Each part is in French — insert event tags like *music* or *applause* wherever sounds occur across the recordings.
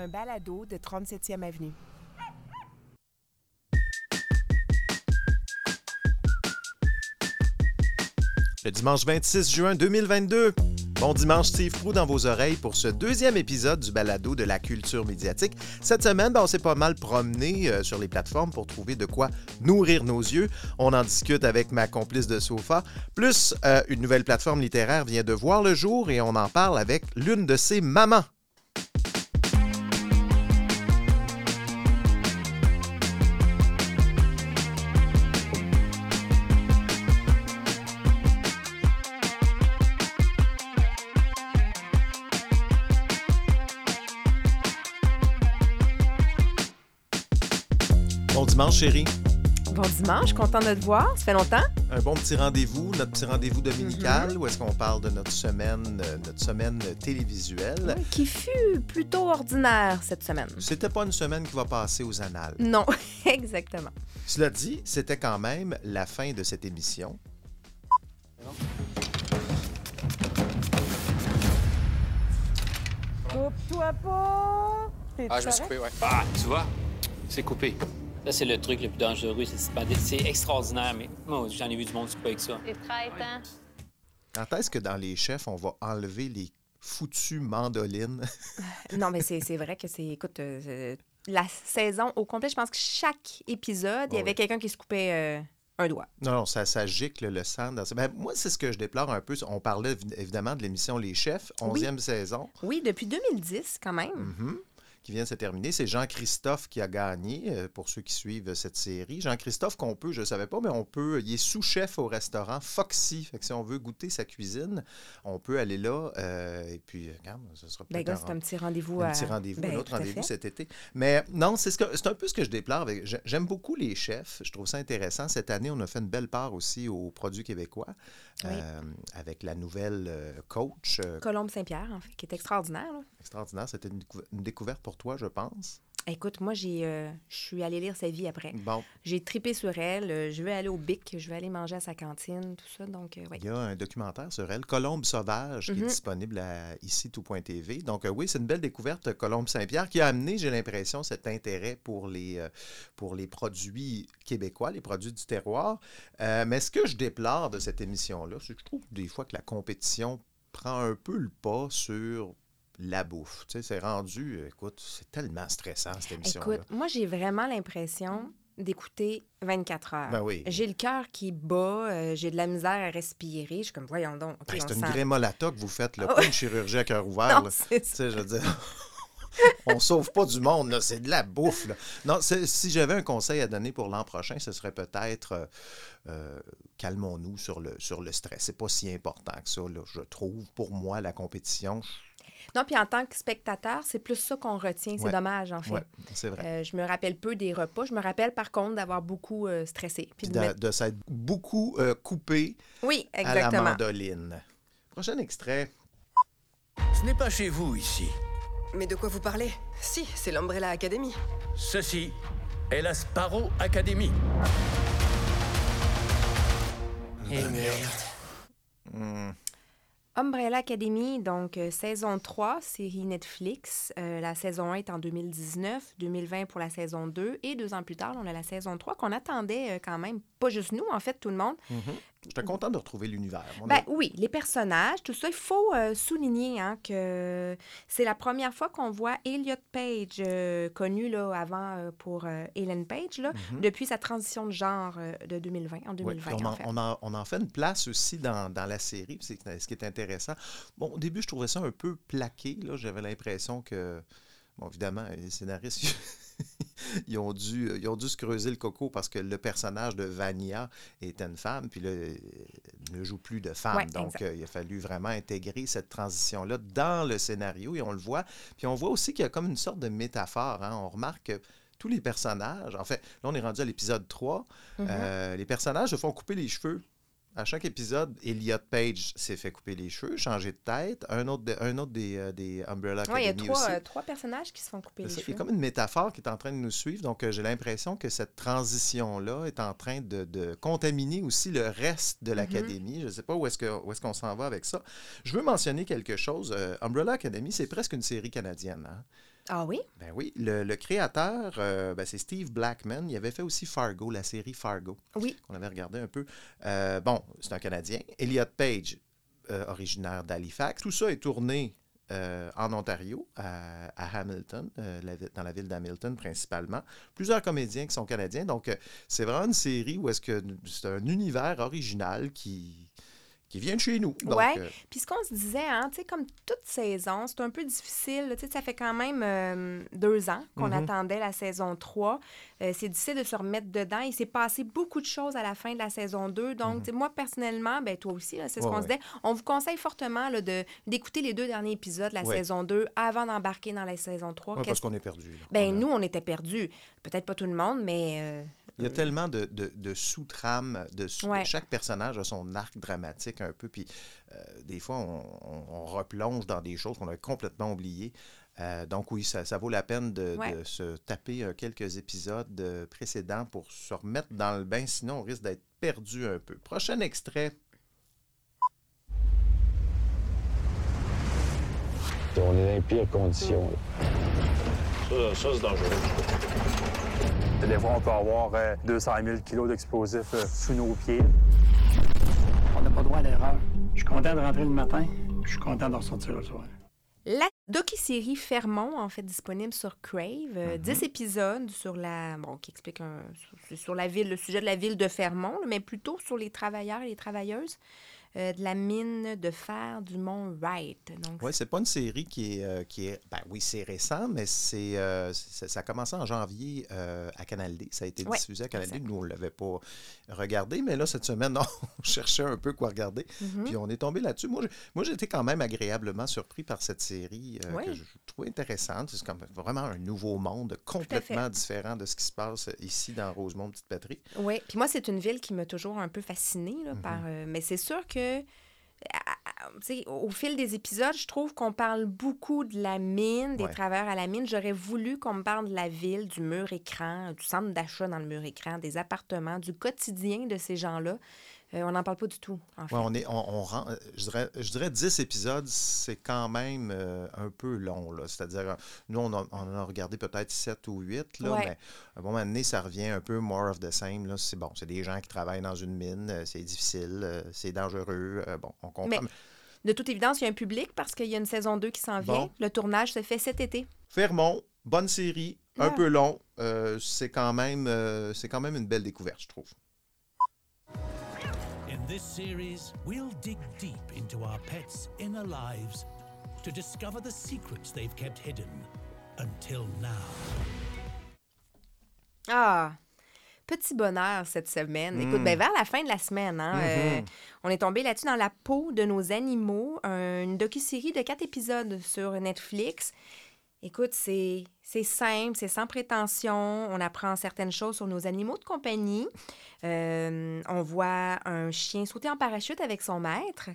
un balado de 37e Avenue. Le dimanche 26 juin 2022. Bon dimanche, Steve Prou dans vos oreilles pour ce deuxième épisode du balado de la culture médiatique. Cette semaine, ben, on s'est pas mal promené euh, sur les plateformes pour trouver de quoi nourrir nos yeux. On en discute avec ma complice de sofa. Plus, euh, une nouvelle plateforme littéraire vient de voir le jour et on en parle avec l'une de ses mamans. Chérie. Bon dimanche, content de te voir. Ça fait longtemps? Un bon petit rendez-vous, notre petit rendez-vous dominical, Mm-hmm. où est-ce qu'on parle de notre semaine, euh, notre semaine télévisuelle. Qui fut plutôt ordinaire cette semaine. C'était pas une semaine qui va passer aux annales. Non, *laughs* exactement. Cela dit, c'était quand même la fin de cette émission. Coupe-toi pas! Ah, je me suis coupé, ouais. Ah, tu vois, c'est coupé. Ça, c'est le truc le plus dangereux. C'est extraordinaire, mais moi, j'en ai vu du monde se couper avec ça. C'est traitant. Quand est-ce que dans les chefs, on va enlever les foutues mandolines? *laughs* Non, mais c'est vrai que c'est. Écoute, euh, la saison au complet, je pense que chaque épisode, il y avait oui. quelqu'un qui se coupait euh, un doigt. Non, non, ça, ça gicle le sang. Dans... Ben, moi, c'est ce que je déplore un peu. On parlait évi- évidemment de l'émission Les Chefs, 11e saison. Oui, depuis 2010, quand même. Mhm. Qui vient de se terminer. C'est Jean-Christophe qui a gagné, euh, pour ceux qui suivent cette série. Jean-Christophe, qu'on peut, je ne savais pas, mais on peut, il est sous-chef au restaurant Foxy. Fait que si on veut goûter sa cuisine, on peut aller là. euh, et puis, regarde, ce sera Ben, peut-être c'est un petit rendez-vous. un à- petit rendez-vous, Ben, un autre rendez-vous cet été. Mais non, c'est ce un peu ce que je déplore. J'aime beaucoup les chefs. Je trouve ça intéressant. Cette année, on a fait une belle part aussi aux produits québécois Oui. euh, avec la nouvelle coach. Colombe Saint-Pierre, en fait, qui est extraordinaire. là. extraordinaire. C'était une, une découverte pour toi, je pense. Écoute, moi, j'ai, euh, je suis allée lire sa vie après. Bon, J'ai tripé sur elle. euh, je vais aller au BIC, je vais aller manger à sa cantine, tout ça. Donc, euh, ouais. Il y a un documentaire sur elle, Colombe sauvage, qui est Mhm. disponible à ici tout.tv. Donc euh, oui, c'est une belle découverte, Colombe Saint-Pierre, qui a amené, j'ai l'impression, cet intérêt pour les, pour les produits québécois, les produits du terroir. Mais ce que je déplore de cette émission-là, c'est que je trouve des fois que la compétition prend un peu le pas sur la bouffe. Tu sais, c'est rendu, euh, écoute, c'est tellement stressant, cette émission-là. Écoute, moi, j'ai vraiment l'impression d'écouter 24 heures. Ben oui. J'ai le cœur qui bat, euh, j'ai de la misère à respirer. Je suis comme, voyons donc. Ben, c'est une sent- grémolata que vous faites, là, Ah pas une chirurgie à cœur *laughs* ouvert. Non, Tu sais, je veux dire, *laughs* on sauve pas du monde, c'est de la bouffe. là. Non, si j'avais un conseil à donner pour l'an prochain, ce serait peut-être euh, euh, calmons-nous sur le, sur le stress. C'est pas si important que ça, là, je trouve. Pour moi, la compétition, Non, puis en tant que spectateur, c'est plus ça qu'on retient. C'est Ouais. dommage, en fait. ouais, c'est vrai. Euh, je me rappelle peu des repas. Je me rappelle, par contre, d'avoir beaucoup euh, stressé. Puis Puis de de, mettre- de s'être beaucoup euh, coupé Oui, à la exactement. mandoline. Prochain extrait. Ce n'est pas chez vous ici. Mais de quoi vous parlez? Si, c'est l'Umbrella Academy. Ceci est la Sparrow Academy. Hmm, Umbrella Academy, donc euh, saison 3, série Netflix. Euh, la saison 1 est en 2019, 2020 pour la saison 2 et deux ans plus tard, on a la saison 3 qu'on attendait euh, quand même, pas juste nous, en fait, tout le monde. J'étais content de retrouver l'univers. Ben a- oui, les personnages, tout ça, il faut euh, souligner hein, que c'est la première fois qu'on voit Elliot Page, euh, connu là, avant euh, pour Ellen Page, là, depuis sa transition de genre de 2020, en Oui, 2020 puis on, en en, fait. on, en, on en fait une place aussi dans, dans la série. C'est ce qui est intéressant. Bon, au début, je trouvais ça un peu plaqué. J'avais l'impression que, bon, évidemment, les scénaristes, *laughs* ils, ont dû, ils ont dû se creuser le coco parce que le personnage de Vania était une femme, puis là, ne joue plus de femme. Ouais, Donc, euh, il a fallu vraiment intégrer cette transition-là dans le scénario et on le voit. Puis on voit aussi qu'il y a comme une sorte de métaphore. hein. On remarque que tous les personnages, en fait, là, on est rendu à l'épisode 3, Mhm. euh, les personnages se font couper les cheveux. À chaque épisode, Elliot Page s'est fait couper les cheveux, changer de tête. Un autre, de- un autre des, euh, des Umbrella Ouais, il y a Academy trois, aussi. euh, trois personnages qui se font couper les ça, Il y a cheveux. comme une métaphore qui est en train de nous suivre. Donc, euh, j'ai l'impression que cette transition-là est en train de, de contaminer aussi le reste Mm-hmm. de l'Académie. Je ne sais pas où est-ce qu'on s'en va avec ça. Je veux mentionner quelque chose. Umbrella Academy, c'est presque une série canadienne. hein. Ah oui? Ben oui, le, le créateur, euh, ben, c'est Steve Blackman. Il avait fait aussi Fargo, la série Fargo, Oui. qu'on avait regardé un peu. Euh, bon, c'est un Canadien. Elliot Page, euh, originaire d'Halifax. Tout ça est tourné euh, en Ontario, à, à Hamilton, euh, la dans la ville d'Hamilton principalement. Plusieurs comédiens qui sont canadiens. Donc, euh, c'est vraiment une série où est-ce que c'est un univers original qui, qui vient de chez nous. Ouais. euh, Puis ce qu'on se disait, hein, tu sais, comme toute saison, c'est un peu difficile. Tu sais, ça fait quand même euh, deux ans qu'on Mhm. attendait la saison 3. Euh, c'est difficile de se remettre dedans. Il s'est passé beaucoup de choses à la fin de la saison 2. Donc, sais, moi, personnellement, ben toi aussi, c'est ce Mhm. Ouais, qu'on se disait. On vous conseille fortement de, d'écouter les deux derniers épisodes de la Ouais. saison 2 avant d'embarquer dans la saison 3. ouais, Qu'est-ce- parce qu'on est perdu. Ben, nous, on était perdus. Peut-être pas tout le monde, mais... euh, Il y a tellement de, de, de sous-trames, de sous- Ouais. chaque personnage a son arc dramatique un peu, puis euh, des fois, on, on- on replonge dans des choses qu'on a complètement oubliées. Euh, donc oui, ça, ça vaut la peine de, Ouais. de se taper euh, quelques épisodes euh, précédents pour se remettre dans le bain, sinon on risque d'être perdu un peu. Prochain extrait. On est dans les pires conditions. Ça, ça c'est dangereux. Des fois, on peut avoir euh, 200 000 kilos d'explosifs euh, sous nos pieds. On n'a pas droit à l'erreur. Je suis content de rentrer le matin, je suis content de ressortir le soir. Docu-série Fermont, en fait, disponible sur Crave. euh, Mhm. 10 épisodes sur la... Bon, qui explique un- sur, sur la ville, le sujet de la ville de Fermont, mais plutôt sur les travailleurs et les travailleuses euh, de la mine de fer du Mont Wright. Oui, c'est pas une série qui est, euh, qui est ben oui, c'est récent, mais c'est, euh, ça a commencé en janvier à Canal D. Ça a été Ouais, diffusé à Canal D. Nous, on ne l'avait pas regardé, mais là, cette semaine, *laughs* on cherchait un peu quoi regarder. Mhm. Puis on est tombé là-dessus. Moi, j'étais quand même agréablement surpris par cette série Ouais. que je trouvais intéressante. C'est comme vraiment un nouveau monde complètement différent de ce qui se passe ici dans Rosemont, Petite Patrie. Oui, puis moi, c'est une ville qui m'a toujours un peu fascinée. Là, Mhm. par, mais c'est sûr que, sais, au fil des épisodes, je trouve qu'on parle beaucoup de la mine, des Ouais. travailleurs à la mine. J'aurais voulu qu'on me parle de la ville, du mur écran, du centre d'achat dans le mur écran, des appartements, du quotidien de ces gens-là. Euh, on n'en parle pas du tout, en fait. Ouais, on est, on, on rend- euh, je, dirais, je dirais 10 épisodes, c'est quand même euh, un peu long. là. C'est-à-dire, nous, on, a, on a regardé peut-être 7 ou 8, là, Ouais. mais à un moment donné, ça revient un peu more of the same. C'est bon, c'est des gens qui travaillent dans une mine, c'est difficile, c'est dangereux. bon, on comprend. Mais- De toute évidence, il y a un public parce qu'il y a une saison 2 qui s'en vient. Bon. Le tournage se fait cet été. Fermont, bonne série, un Ouais. peu long. euh, c'est quand, même, euh, c'est quand même une belle découverte, je trouve. This series, we'll dig deep into our pets' inner lives to discover the secrets they've kept hidden until now. Ah! Petit bonheur cette semaine. Mm. Écoute, ben, vers la fin de la semaine, hein, Mm-hmm. euh, on est tombé là-dessus dans la peau de nos animaux, un- une docu-série de quatre épisodes sur Netflix. Écoute, c'est c'est simple, c'est sans prétention. On apprend certaines choses sur nos animaux de compagnie. Euh, on voit un chien sauter en parachute avec son maître,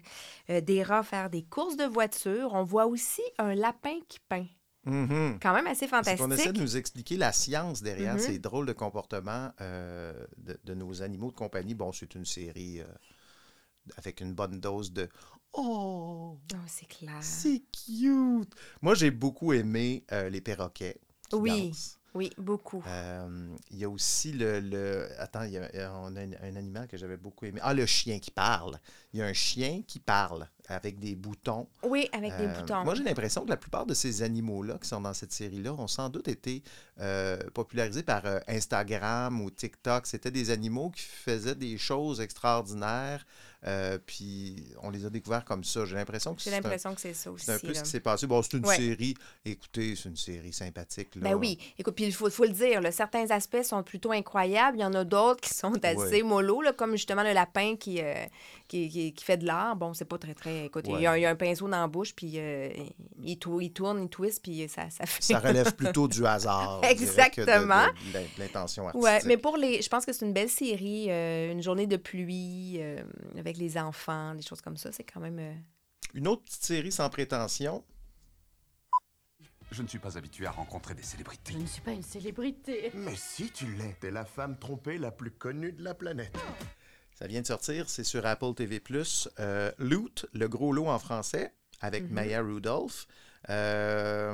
euh, des rats faire des courses de voiture. On voit aussi un lapin qui peint. Mhm. Quand même assez fantastique. qu'on essaie de nous expliquer la science derrière Mhm. ces drôles de comportements euh, de, de nos animaux de compagnie. Bon, c'est une série avec une bonne dose de Oh, Oh, c'est clair. c'est cute. Moi, j'ai beaucoup aimé euh, les perroquets. Qui Oui. Oui, beaucoup. Euh, Il y a aussi le. le- Attends, il y a, on a un, un animal que j'avais beaucoup aimé. Ah, le chien qui parle. Il y a un chien qui parle avec des boutons. Oui, avec des Euh, boutons. Moi, j'ai l'impression que la plupart de ces animaux-là qui sont dans cette série-là ont sans doute été euh, popularisés par euh, Instagram ou TikTok. C'était des animaux qui faisaient des choses extraordinaires, puis on les a découverts comme ça. J'ai l'impression que c'est un, l'impression que c'est ça aussi. c'est un peu là. ce qui s'est passé. Bon, c'est une Ouais. série. Écoutez, c'est une série sympathique. Là. Ben oui. Écoute, puis il faut, faut le dire, là, certains aspects sont plutôt incroyables. Il y en a d'autres qui sont assez Ouais. mollo, là, comme justement le lapin qui, qui, qui- qui fait de l'art. Bon, c'est pas très, très... Écoute, il, y a, Ouais. il y a un pinceau dans la bouche, puis euh, il, tou- il tourne, il twist, puis ça, ça fait... Ça relève plutôt du hasard. dirais, que de- Exactement. de- de l'in- de l'intention artistique. Ouais, mais pour les... Je pense que c'est une belle série. euh, une journée de pluie euh, avec les enfants, des choses comme ça. C'est quand même... euh, Une autre petite série sans prétention. Je ne suis pas habitué à rencontrer des célébrités. Je ne suis pas une célébrité. Mais si tu l'es, t'es la femme trompée la plus connue de la planète. Ça vient de sortir, c'est sur Apple TV+. Euh, Loot, le gros lot en français, avec Mhm. Maya Rudolph. Euh,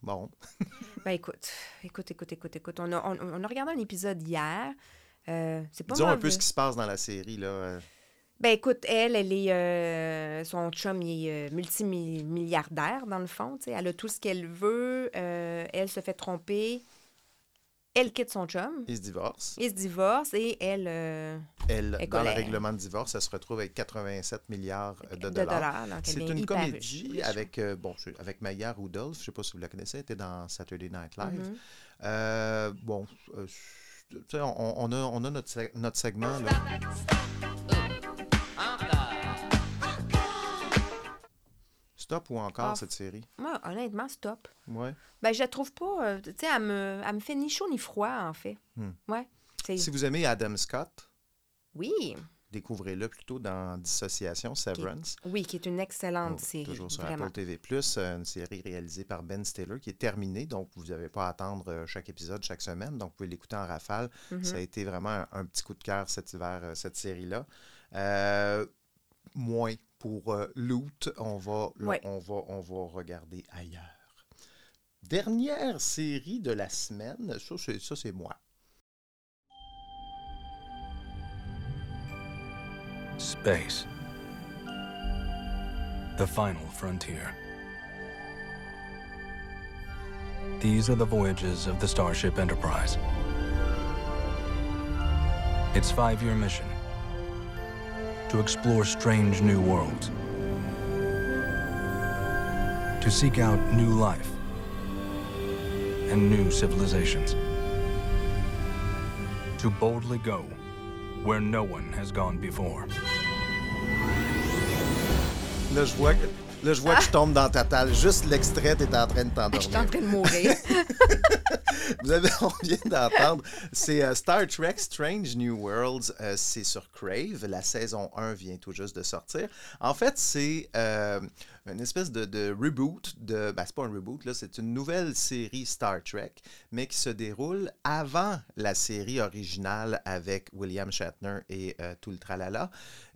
Bon. *laughs* ben écoute, écoute, écoute, écoute, écoute. On a, on, on a regardé un épisode hier. Euh, c'est pas Disons un peu ce qui se passe dans la série. Là. euh. Ben écoute, elle, elle est. euh, son chum, il est euh, multimilliardaire, dans le fond. tu sais. Elle a tout ce qu'elle veut. euh, elle se fait tromper. Elle quitte son chum. Ils se divorcent. Ils se divorcent et elle. euh, Elle, dans le règlement de divorce, elle se retrouve avec 87 milliards de De dollars. C'est est une comédie riche. avec, euh, bon, avec Maya Rudolph. Je ne sais pas si vous la connaissez. Elle était dans Saturday Night Live. Mhm. Euh, bon, euh, tu sais, on, on a, on a notre, notre segment. Là. Stop ou encore Ah, cette série? Moi, honnêtement, stop. Ouais. Ben, je la trouve pas. euh, tu sais, elle me, elle me fait ni chaud ni froid, en fait. Hmm. Ouais. Si vous aimez Adam Scott, Oui. découvrez-le plutôt dans Dissociation, Severance. Oui, qui est une excellente Oh, série. Toujours sur vraiment. Apple TV+, une série réalisée par Ben Stiller qui est terminée, donc vous n'avez pas à attendre euh, chaque épisode chaque semaine, donc vous pouvez l'écouter en rafale. Mhm. Ça a été vraiment un, un petit coup de cœur cet hiver, euh, cette série-là. Euh, moins pour euh, Loot, on va, là, Ouais. on, va, on va regarder ailleurs. Dernière série de la semaine, ça c'est, ça, c'est moi. Space. The final frontier. These are the voyages of the Starship Enterprise. Its five year mission to explore strange new worlds, to seek out new life and new civilizations, to boldly go where no one has gone before. Vois que, là, je, vois que je tombe dans ta talle. Juste l'extrait, t'es en train de Ah, Je suis t'endormir. en train de mourir. *laughs* Vous avez, on vient d'entendre, c'est euh, Star Trek Strange New Worlds, euh, c'est sur Crave, la saison 1 vient tout juste de sortir. En fait, c'est euh, une espèce de, de reboot, de, ben, c'est pas un reboot, là, c'est une nouvelle série Star Trek, mais qui se déroule avant la série originale avec William Shatner et tout le tralala.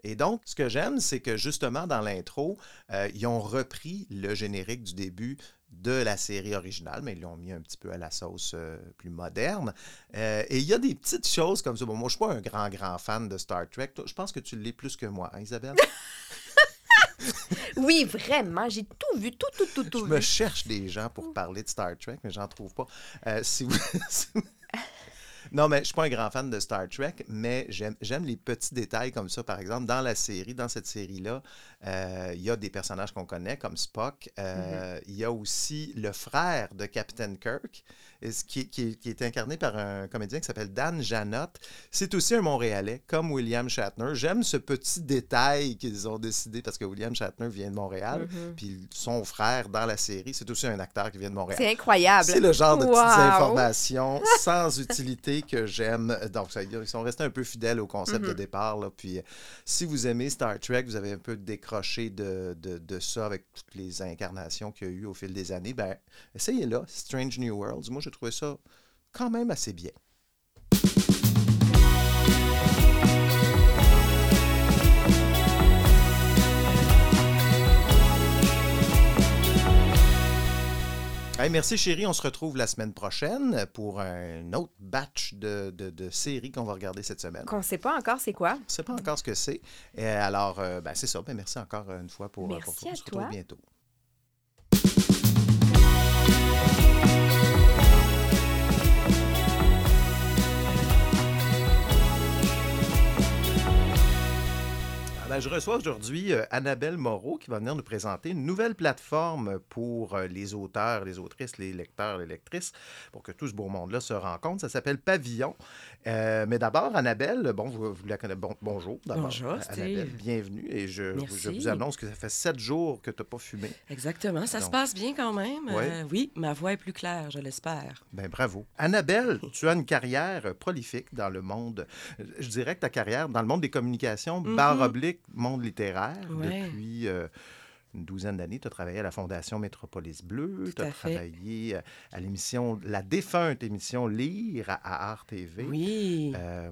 Et donc, ce que j'aime, c'est que justement, dans l'intro, euh, ils ont repris le générique du début de la série originale, mais ils l'ont mis un petit peu à la sauce euh, plus moderne. Euh, et il y a des petites choses comme ça. Bon, moi, je ne suis pas un grand, grand fan de Star Trek. Je pense que tu l'es plus que moi, hein, Isabelle? *laughs* oui, vraiment. J'ai tout vu, tout, tout, tout, tout je me cherche des gens pour parler de Star Trek, mais j'en trouve pas. Si vous... *laughs* Non, mais je suis pas un grand fan de Star Trek, mais j'aime les petits détails comme ça. Par exemple, dans la série, dans cette série-là, euh, il y a des personnages qu'on connaît, comme Spock. Euh, Il y a aussi le frère de Captain Kirk, ce qui, qui- qui est incarné par un comédien qui s'appelle Dan Janot. C'est aussi un Montréalais, comme William Shatner. J'aime ce petit détail qu'ils ont décidé, parce que William Shatner vient de Montréal, Mhm. puis son frère dans la série, c'est aussi un acteur qui vient de Montréal. C'est incroyable. C'est le genre de Wow. petites informations *laughs* sans utilité que j'aime. Donc, ça, ils sont restés un peu fidèles au concept de Mhm. départ. là. Puis, euh, si vous aimez Star Trek, vous avez un peu décroché de, de, de ça avec toutes les incarnations qu'il y a eu au fil des années, ben, essayez-là. Strange New Worlds. Moi, j'ai trouvé ça quand même assez bien. Hey, merci chérie, on se retrouve la semaine prochaine pour un autre batch de, de- de séries qu'on va regarder cette semaine. Qu'on sait pas encore c'est quoi. On ne sait pas encore ce que c'est. Alors, euh, ben, c'est ça. Ben, merci encore une fois pour, Merci pour à se retrouve toi. bientôt. Ben, je reçois aujourd'hui euh, Annabelle Moreau qui va venir nous présenter une nouvelle plateforme pour euh, les auteurs, les autrices, les lecteurs, les lectrices, pour que tout ce beau monde-là se rencontre. Ça s'appelle Pavillon. Euh, mais d'abord, Annabelle, bon, vous, vous la connaissez. Bon, bonjour. Bonjour. Annabelle, bienvenue. Et je, vous annonce que ça fait sept jours que tu n'as pas fumé. Exactement, ça se passe bien quand même. Ouais. Oui, ma voix est plus claire, je l'espère. Ben bravo. Annabelle, *laughs* tu as une carrière prolifique dans le monde, je dirais que ta carrière dans le monde des communications, Mhm. barre oblique, monde littéraire. Ouais. Depuis euh, une douzaine d'années, tu as travaillé à la Fondation Métropolis Bleu, tu as travaillé euh, à l'émission, la défunte émission Lire à, à Art TV. Oui. Euh,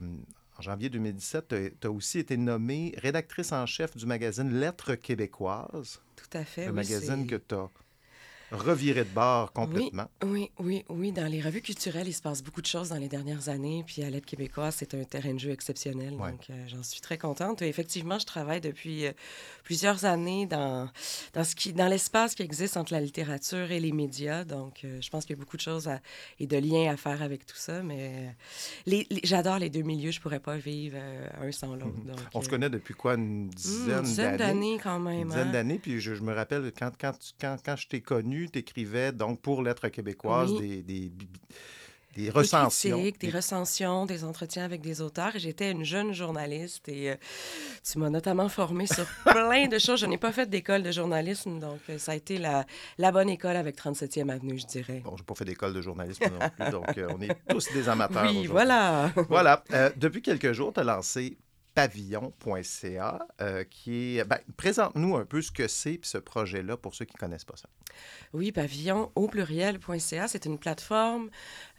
en janvier 2017, tu as aussi été nommée rédactrice en chef du magazine Lettres québécoises. Tout à fait. Le oui, magazine que tu as reviré de bord complètement. Oui, oui, oui, Dans les revues culturelles, il se passe beaucoup de choses dans les dernières années. Puis à l'aide québécoise, c'est un terrain de jeu exceptionnel. Donc, euh, j'en suis très contente. Et effectivement, je travaille depuis euh, plusieurs années dans, dans, ce qui, dans l'espace qui existe entre la littérature et les médias. Donc, euh, je pense qu'il y a beaucoup de choses et de liens à faire avec tout ça. Mais les, j'adore les deux milieux. Je pourrais pas vivre un sans l'autre. Mhm. On se connaît depuis quoi, une hmm, dizaine, une dizaine d'années? quand même. Une dizaine hein. d'années. Puis je, je, me rappelle, quand, quand, quand, quand je t'ai connu, tu écrivais donc pour Lettres québécoises des, des, des recensions. Des, des recensions, des entretiens avec des auteurs. J'étais une jeune journaliste et euh, tu m'as notamment formée sur *laughs* plein de choses. Je n'ai pas fait d'école de journalisme, donc euh, ça a été la, la, bonne école avec 37e Avenue, je dirais. Bon, je n'ai pas fait d'école de journalisme non plus, donc euh, on est *laughs* tous des amateurs. Oui, voilà. voilà. depuis quelques jours, tu as lancé pavillon.ca, euh, qui est... Ben, présente-nous un peu ce que c'est ce projet-là pour ceux qui ne connaissent pas ça. Oui, pavillon au pluriel.ca, c'est une plateforme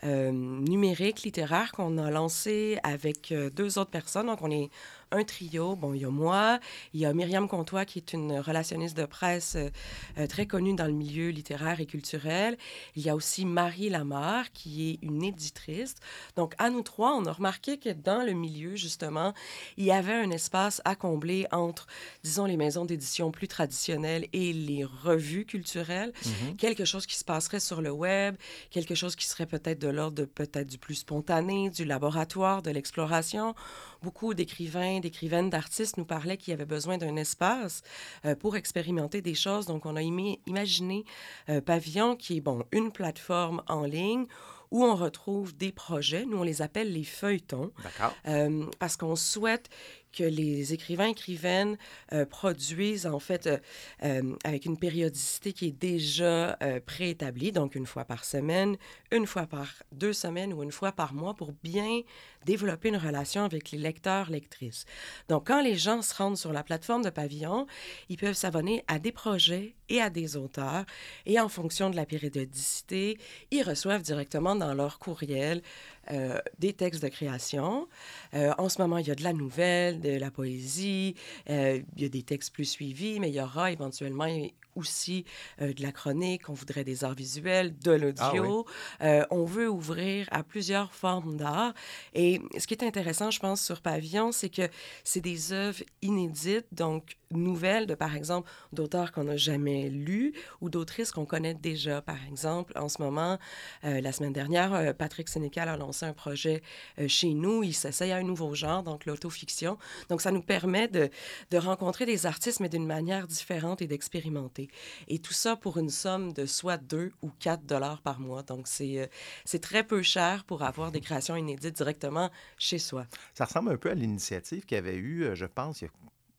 euh, numérique littéraire qu'on a lancée avec euh, deux autres personnes. Donc, on est un trio. Bon, il y a moi, il y a Myriam Comtois, qui est une relationniste de presse euh, très connue dans le milieu littéraire et culturel. Il y a aussi Marie Lamar, qui est une éditrice. Donc, à nous trois, on a remarqué que dans le milieu, justement, il y avait un espace à combler entre, disons, les maisons d'édition plus traditionnelles et les revues culturelles. Mm-hmm. Quelque chose qui se passerait sur le web, quelque chose qui serait peut-être de l'ordre peut-être du plus spontané, du laboratoire, de l'exploration beaucoup d'écrivains, d'écrivaines, d'artistes nous parlaient qu'il y avait besoin d'un espace euh, pour expérimenter des choses. Donc, on a imaginé euh, Pavillon, qui est, bon, une plateforme en ligne où on retrouve des projets. Nous, on les appelle les feuilletons. D'accord. Euh, parce qu'on souhaite que les écrivains écrivaines euh, produisent en fait euh, euh, avec une périodicité qui est déjà préétablie, donc une fois par semaine, une fois par deux semaines ou une fois par mois pour bien développer une relation avec les lecteurs, lectrices. Donc quand les gens se rendent sur la plateforme de Pavillon, ils peuvent s'abonner à des projets et à des auteurs et en fonction de la périodicité, ils reçoivent directement dans leur courriel euh, des textes de création. Euh, en ce moment, il y a de la nouvelle, de la poésie, euh, il y a des textes plus suivis, mais il y aura éventuellement aussi euh, de la chronique, on voudrait des arts visuels, de l'audio. Ah euh, on veut ouvrir à plusieurs formes d'art. Et ce qui est intéressant, je pense, sur Pavillon, c'est que c'est des œuvres inédites, donc nouvelles, de par exemple d'auteurs qu'on n'a jamais lus ou d'autrices qu'on connaît déjà. Par exemple, en ce moment, euh, la semaine dernière, Patrick Sénécal a lancé un projet chez nous. Il s'essaye à un nouveau genre, donc l'autofiction. Donc, ça nous permet de, de rencontrer des artistes, mais d'une manière différente et d'expérimenter. Et tout ça pour une somme de soit 2 ou 4 dollars par mois. Donc, euh, c'est très peu cher pour avoir des créations inédites directement chez soi. Ça ressemble un peu à l'initiative qu'il y avait eu, euh, je pense, il y a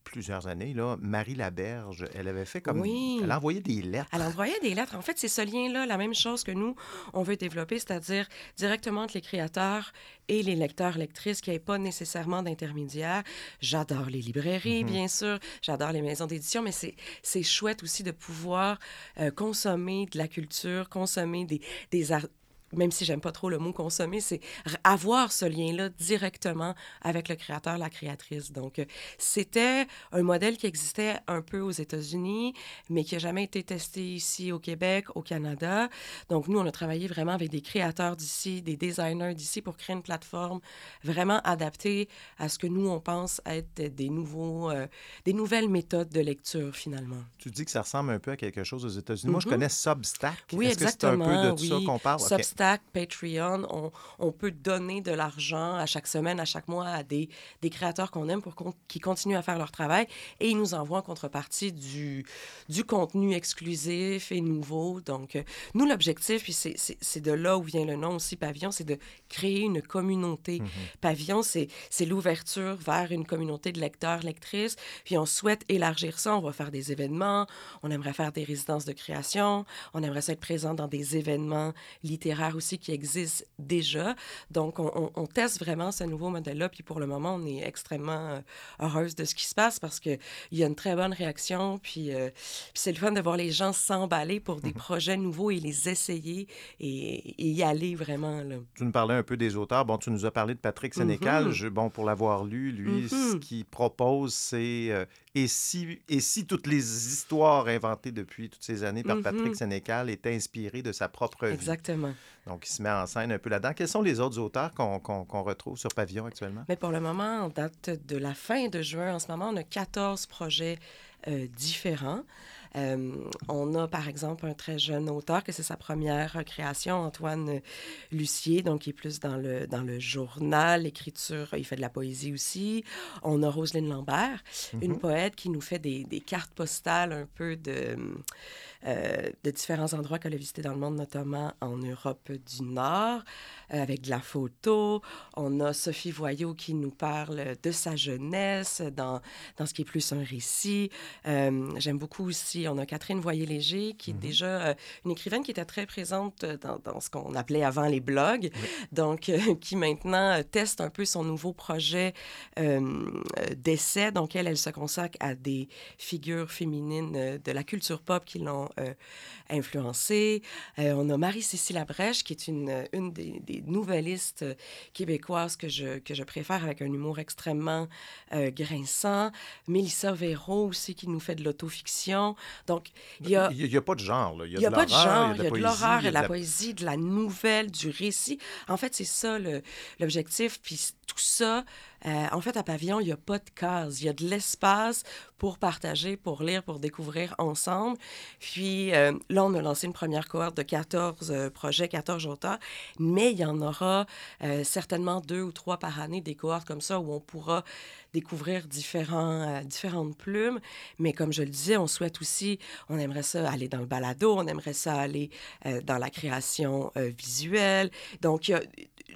plusieurs années, là, Marie Laberge, elle avait fait comme... Oui. Elle envoyait des lettres. Elle envoyait des lettres. En fait, c'est ce lien-là, la même chose que nous, on veut développer, c'est-à-dire directement entre les créateurs et les lecteurs, lectrices, qui n'avaient pas nécessairement d'intermédiaire. J'adore les librairies, mhm. bien sûr. J'adore les maisons d'édition, mais c'est chouette aussi de pouvoir euh, consommer de la culture, consommer des, des, même si j'aime pas trop le mot consommer, c'est avoir ce lien-là directement avec le créateur, la créatrice. Donc, euh, c'était un modèle qui existait un peu aux États-Unis, mais qui n'a jamais été testé ici au Québec, au Canada. Donc, nous, on a travaillé vraiment avec des créateurs d'ici, des designers d'ici pour créer une plateforme vraiment adaptée à ce que nous, on pense être des, nouveaux, euh, des nouvelles méthodes de lecture, finalement. Tu dis que ça ressemble un peu à quelque chose aux États-Unis. Moi, je mm-hmm. connais Substack. Oui, Est-ce exactement. Que c'est un peu de ça qu'on parle? Patreon, on, peut donner de l'argent à chaque semaine, à chaque mois à des, des créateurs qu'on aime pour qu'ils continuent à faire leur travail et ils nous envoient en contrepartie du, du contenu exclusif et nouveau. Donc, euh, nous, l'objectif, puis c'est de là où vient le nom aussi, Pavillon, c'est de créer une communauté. Mm-hmm. Pavillon, c'est l'ouverture vers une communauté de lecteurs, lectrices. Puis on souhaite élargir ça. On va faire des événements, on aimerait faire des résidences de création, on aimerait être présent dans des événements littéraires aussi qui existent déjà. Donc, on, teste vraiment ce nouveau modèle-là. Puis pour le moment, on est extrêmement euh, heureuse de ce qui se passe parce qu'il y a une très bonne réaction. Puis, puis c'est le fun de voir les gens s'emballer pour des mhm. projets nouveaux et les essayer et, y aller vraiment. Là. Tu nous parlais un peu des auteurs. Bon, tu nous as parlé de Patrick Sénécal. Mhm. bon, pour l'avoir lu, lui, ce mhm. qu'il propose, c'est et si, et si toutes les histoires inventées depuis toutes ces années par Patrick mhm. Sénécal étaient inspirées de sa propre vie? Exactement. Donc, il se met en scène un peu là-dedans. Quels sont les autres auteurs qu'on retrouve sur Pavillon actuellement? Mais pour le moment, en date de la fin de juin, en ce moment, on a 14 projets euh, différents. Euh, on a, par exemple, un très jeune auteur, que c'est sa première création, Antoine Lucier, donc qui est plus dans le, dans le journal, l'écriture, il fait de la poésie aussi. On a Roselyne Lambert, une mhm. poète qui nous fait des, des cartes postales un peu de... Euh, de différents endroits qu'elle a visités dans le monde, notamment en Europe du Nord, euh, avec de la photo. On a Sophie Voyot qui nous parle de sa jeunesse dans, dans ce qui est plus un récit. Euh, j'aime beaucoup aussi, on a Catherine Voyer-Léger, qui est mhm. déjà une écrivaine qui était très présente dans, dans ce qu'on appelait avant les blogs, donc *laughs* qui maintenant teste un peu son nouveau projet d'essai. Donc, elle, elle se consacre à des figures féminines de la culture pop qui l'ont euh, influencé. Euh, on a Marie-Cécile Labrèche, qui est une, une des, des, nouvellistes québécoises que je, que je préfère, avec un humour extrêmement euh, grinçant. Mélissa Véro aussi, qui nous fait de l'autofiction. Donc, il y a... Il n'y a, pas de genre, là. Il n'y a, pas de genre, il y a de l'horreur, de la poésie, de la nouvelle, du récit. En fait, c'est ça l'objectif. Puis tout ça euh, en fait, à Pavillon, il n'y a pas de case. Il y a de l'espace pour partager, pour lire, pour découvrir ensemble. Puis euh, là, on a lancé une première cohorte de 14 euh, projets, 14 auteurs, mais il y en aura certainement deux ou trois par année, des cohortes comme ça, où on pourra découvrir différents, différentes plumes. Mais comme je le disais, on souhaite aussi, on aimerait ça aller dans le balado, on aimerait ça aller dans la création visuelle. Donc,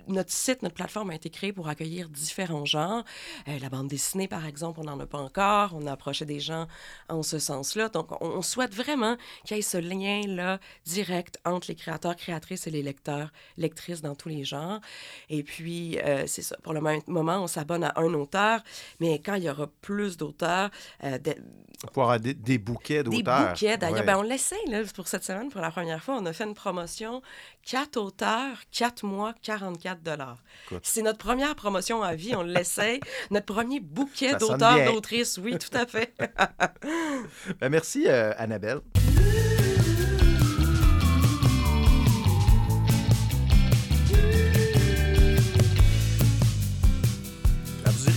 notre site, notre plateforme a été créée pour accueillir différents genres. Euh, la bande dessinée, par exemple, on n'en a pas encore. On a approché des gens en ce sens-là. Donc, on, souhaite vraiment qu'il y ait ce lien-là direct entre les créateurs, créatrices et les lecteurs, lectrices dans tous les genres. Et puis, euh, c'est ça. Pour le moment, on s'abonne à un auteur, mais quand il y aura plus d'auteurs... Euh, pour avoir des, bouquets d'auteurs. Des bouquets, d'ailleurs. Ben, on l'essaye, là, pour cette semaine, pour la première fois. On a fait une promotion, quatre auteurs, quatre mois, 44 dollars. C'est notre première promotion à vie, on l'essaie. *laughs* notre premier bouquet d'auteurs, d'autrices, oui, tout à fait. *laughs* Ben, merci, euh, Annabelle.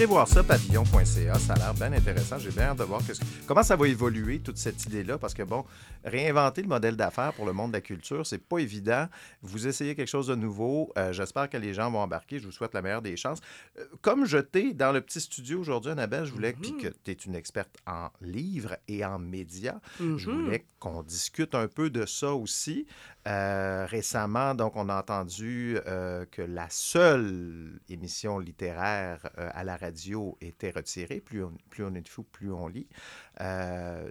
Voir ça, pavillon.ca. Ça a l'air bien intéressant. J'ai bien hâte de voir comment ça va évoluer, toute cette idée-là, parce que, bon, réinventer le modèle d'affaires pour le monde de la culture, c'est pas évident. Vous essayez quelque chose de nouveau. Euh, j'espère que les gens vont embarquer. Je vous souhaite la meilleure des chances. Euh, comme je t'ai dans le petit studio aujourd'hui, Annabelle, je voulais, puis que mm-hmm. tu es une experte en livres et en médias, je mm-hmm. voulais qu'on discute un peu de ça aussi. Euh, récemment, donc, on a entendu que la seule émission littéraire à la radio était retiré. Plus on, plus on est fou, plus on lit. Euh,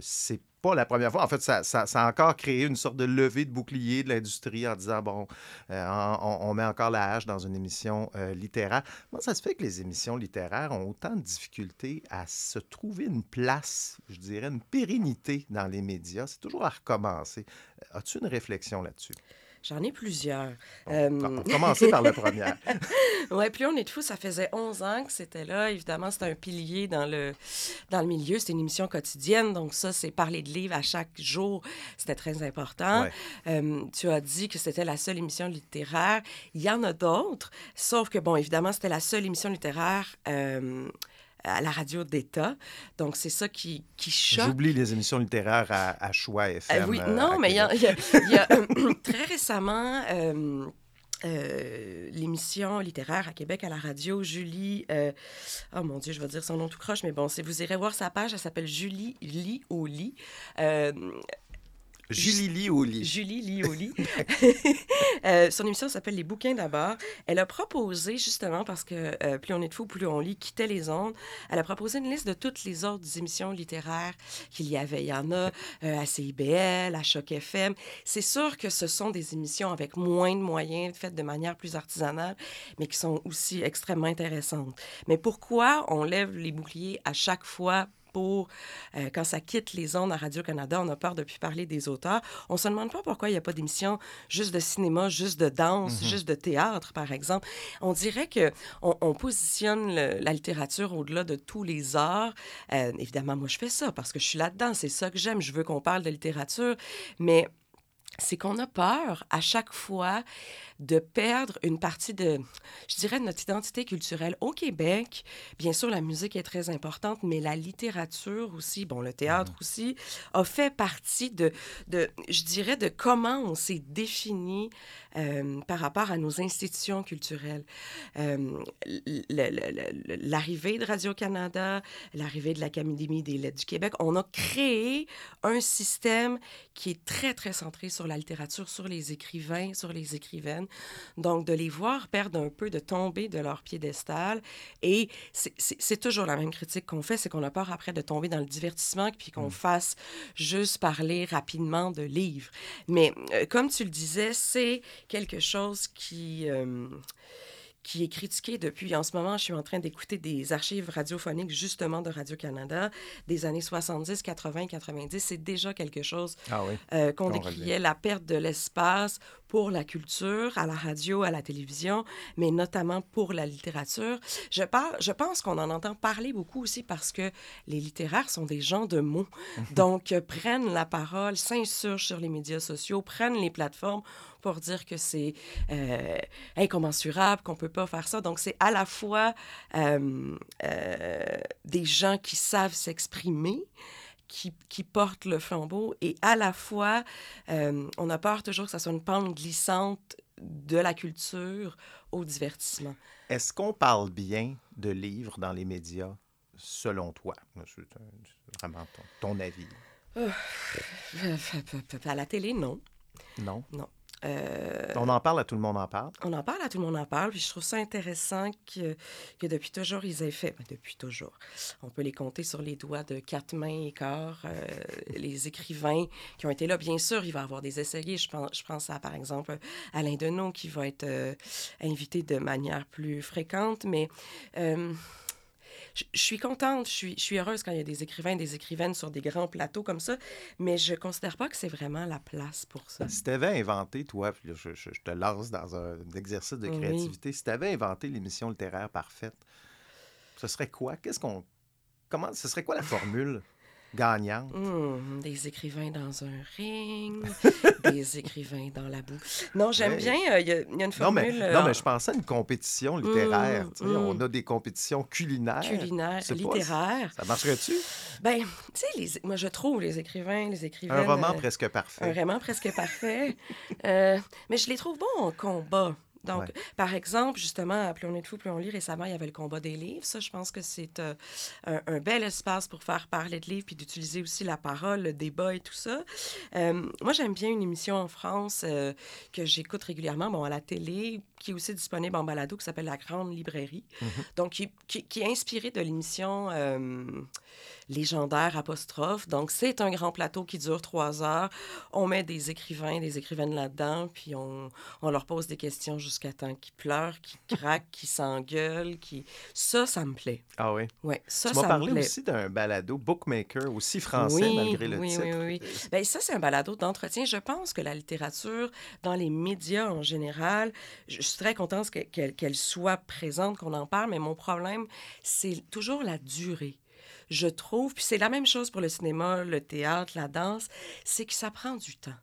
pas la première fois. En fait, ça, a encore créé une sorte de levée de bouclier de l'industrie en disant, bon, euh, on, met encore la hache dans une émission euh, littéraire. Comment ça se fait que les émissions littéraires ont autant de difficultés à se trouver une place, je dirais, une pérennité dans les médias? C'est toujours à recommencer. As-tu une réflexion là-dessus? J'en ai plusieurs. Euh... Commencer par la première. *laughs* oui, Plus on est de fou, ça faisait 11 ans que c'était là. Évidemment, c'est un pilier dans le, dans le milieu. C'est une émission quotidienne. Donc, ça, c'est parler de livres à chaque jour. C'était très important. Euh, tu as dit que c'était la seule émission littéraire. Il y en a d'autres, sauf que, bon, évidemment, c'était la seule émission littéraire. Euh, à la radio d'État. Donc, c'est ça qui, qui choque. J'oublie les émissions littéraires à, à Choix FM. Euh, oui, non, mais il y a, *coughs* *coughs* très récemment... Euh, euh, l'émission littéraire à Québec à la radio, Julie, oh mon Dieu, je vais dire son nom tout croche, mais bon, si vous irez voir sa page, elle s'appelle Julie Lit au lit Julie Lioli. Julie Lioli. *laughs* euh, son émission s'appelle Les bouquins d'abord. Elle a proposé, justement, parce que euh, plus on est de fou, plus on lit, quittait les ondes, elle a proposé une liste de toutes les autres émissions littéraires qu'il y avait. Il y en a euh, à CIBL, à Choc FM. C'est sûr que ce sont des émissions avec moins de moyens, faites de manière plus artisanale, mais qui sont aussi extrêmement intéressantes. Mais pourquoi on lève les boucliers à chaque fois pour, euh, quand ça quitte les ondes à Radio-Canada, on a peur de plus parler des auteurs. On se demande pas pourquoi il n'y a pas d'émission juste de cinéma, juste de danse, Mhm. juste de théâtre, par exemple. On dirait que on, on positionne le- la littérature au-delà de tous les arts. Euh, évidemment, moi, je fais ça parce que je suis là-dedans. C'est ça que j'aime. Je veux qu'on parle de littérature. Mais c'est qu'on a peur à chaque fois de perdre une partie de, je dirais, de notre identité culturelle. Au Québec, bien sûr, la musique est très importante, mais la littérature aussi, bon, le théâtre aussi, a fait partie de, de je dirais, de comment on s'est défini euh, par rapport à nos institutions culturelles. Euh, l'arrivée de Radio-Canada, l'arrivée de l'Académie des lettres du Québec, on a créé un système qui est très, très centré sur la littérature, sur les écrivains, sur les écrivaines. Donc, de les voir perdre un peu, de tomber de leur piédestal. Et c'est- toujours la même critique qu'on fait, c'est qu'on a peur après de tomber dans le divertissement puis qu'on fasse juste parler rapidement de livres. Mais euh, comme tu le disais, c'est quelque chose qui... euh, qui est critiqué depuis. En ce moment, je suis en train d'écouter des archives radiophoniques justement de Radio-Canada des années 70, 80, 90. C'est déjà quelque chose Ah oui. euh, qu'on décriait, la perte de l'espace pour la culture, à la radio, à la télévision, mais notamment pour la littérature. Je, parle, je pense qu'on en entend parler beaucoup aussi parce que les littéraires sont des gens de mots. *laughs* Donc, euh, prennent la parole, s'insurgent sur les médias sociaux, prennent les plateformes pour dire que c'est euh, incommensurable, qu'on ne peut pas faire ça. Donc, c'est à la fois euh, euh, des gens qui savent s'exprimer, qui, qui portent le flambeau, et à la fois, on a peur toujours que ça soit une pente glissante de la culture au divertissement. Est-ce qu'on parle bien de livres dans les médias, selon toi? C'est vraiment ton, ton avis. Euh, À la télé, non. Non? Non. Euh, On en parle à tout le monde en parle. On en parle, à tout le monde en parle, puis je trouve ça intéressant que, que depuis toujours, ils aient fait, ben, depuis toujours, on peut les compter sur les doigts de quatre mains et quart, euh, *laughs* les écrivains qui ont été là. Bien sûr, il va y avoir des essayés. Je pense, je pense à, par exemple, Alain Deneau, qui va être euh, invité de manière plus fréquente, mais... je, je suis contente, je suis, je suis heureuse quand il y a des écrivains et des écrivaines sur des grands plateaux comme ça, mais je considère pas que c'est vraiment la place pour ça. Si tu avais inventé, toi, puis là, je, te lance dans un, exercice de Oui. créativité, si tu avais inventé l'émission littéraire parfaite, ce serait quoi? Qu'est-ce qu'on. Comment. Ce serait quoi la formule? Gagnante? Hmm, des écrivains dans un ring, *laughs* des écrivains dans la boue. Non, j'aime Ouais. bien, euh, il y, a- il y a une Non mais, formule... euh, non, mais je pensais à une compétition littéraire. Mm, tu sais, mm. On a des compétitions culinaires. culinaire, C'est pas- littéraire. ça marcherait-tu? Ben, tu sais, moi, je trouve les écrivains, les écrivaines... Un roman euh, presque parfait. Un roman presque parfait. Mais je les trouve bons en combat. Donc, Ouais. par exemple, justement, à Plus on est de fou, plus on lit, récemment, il y avait le combat des livres. Ça, je pense que c'est euh, un, un bel espace pour faire parler de livres puis d'utiliser aussi la parole, le débat et tout ça. Euh, moi, j'aime bien une émission en France euh, que j'écoute régulièrement, bon, à la télé, qui est aussi disponible en balado, qui s'appelle La Grande Librairie. Donc, qui, qui- qui est inspiré de l'émission euh, légendaire apostrophe. Donc, c'est un grand plateau qui dure trois heures. On met des écrivains, des écrivaines là-dedans, puis on, on leur pose des questions jusqu'à temps qu'ils pleurent, qu'ils *laughs* craquent, qu'ils s'engueulent. Qui... Ça, ça me plaît. Ah oui? Oui, ça, tu ça me parlé plaît. aussi d'un balado bookmaker, aussi français Oui, malgré le oui, titre. Oui, oui, oui. Ben, ça, c'est un balado d'entretien. Je pense que la littérature, dans les médias en général, je suis très contente que- qu'elle qu'elle soit présente, qu'on en parle, mais mon problème, c'est toujours la durée. Je trouve, puis c'est la même chose pour le cinéma, le théâtre, la danse, c'est que ça prend du temps.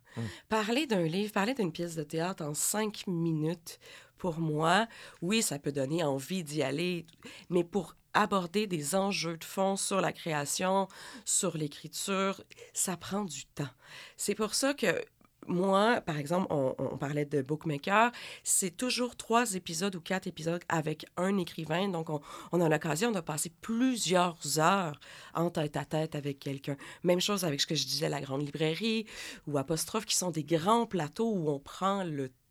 Parler d'un livre, parler d'une pièce de théâtre en cinq minutes, pour moi, oui, ça peut donner envie d'y aller, mais pour aborder des enjeux de fond sur la création, sur l'écriture, ça prend du temps. C'est pour ça que moi, par exemple, on, parlait de Bookmaker, c'est toujours trois épisodes ou quatre épisodes avec un écrivain. Donc, on, on a l'occasion de passer plusieurs heures en tête à tête avec quelqu'un. Même chose avec ce que je disais, la grande librairie ou Apostrophe, qui sont des grands plateaux où on prend le temps.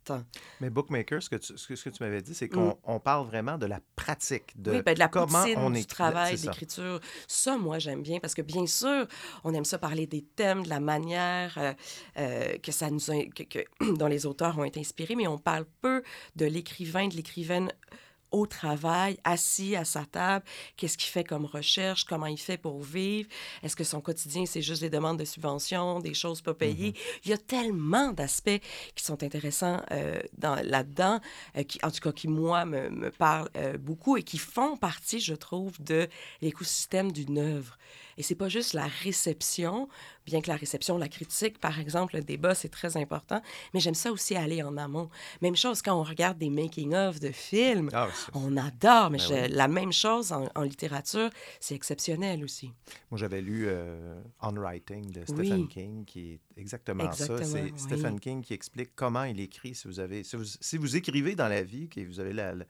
Mais Bookmaker, ce que tu, ce que, ce que tu m'avais dit, c'est qu'on Mm. on parle vraiment de la pratique, de, oui, ben, de la comment on du écrit. travail, c'est ça. d'écriture. Ça, moi, j'aime bien parce que, bien sûr, on aime ça parler des thèmes, de la manière euh, euh, que ça nous a- que, que- *clears throat* dont les auteurs ont été inspirés, mais on parle peu de l'écrivain, de l'écrivaine au travail, assis à sa table, qu'est-ce qu'il fait comme recherche, comment il fait pour vivre, est-ce que son quotidien, c'est juste des demandes de subventions, des choses pas payées? Il y a tellement d'aspects qui sont intéressants euh, dans- là-dedans, euh, qui, en tout cas, qui, moi, me, me parlent euh, beaucoup et qui font partie, je trouve, de l'écosystème d'une œuvre. Et c'est pas juste la réception, bien que la réception, la critique, par exemple, le débat, c'est très important, mais j'aime ça aussi aller en amont. Même chose quand on regarde des making-of de films, Ah, on adore, mais Ben je- oui. la même chose en, en littérature, c'est exceptionnel aussi. Moi, j'avais lu euh, On Writing de Oui. Stephen King, qui est exactement, Exactement, ça. C'est oui. Stephen King qui explique comment il écrit. Si vous, avez, si vous, si vous écrivez dans la vie, que vous avez la- la-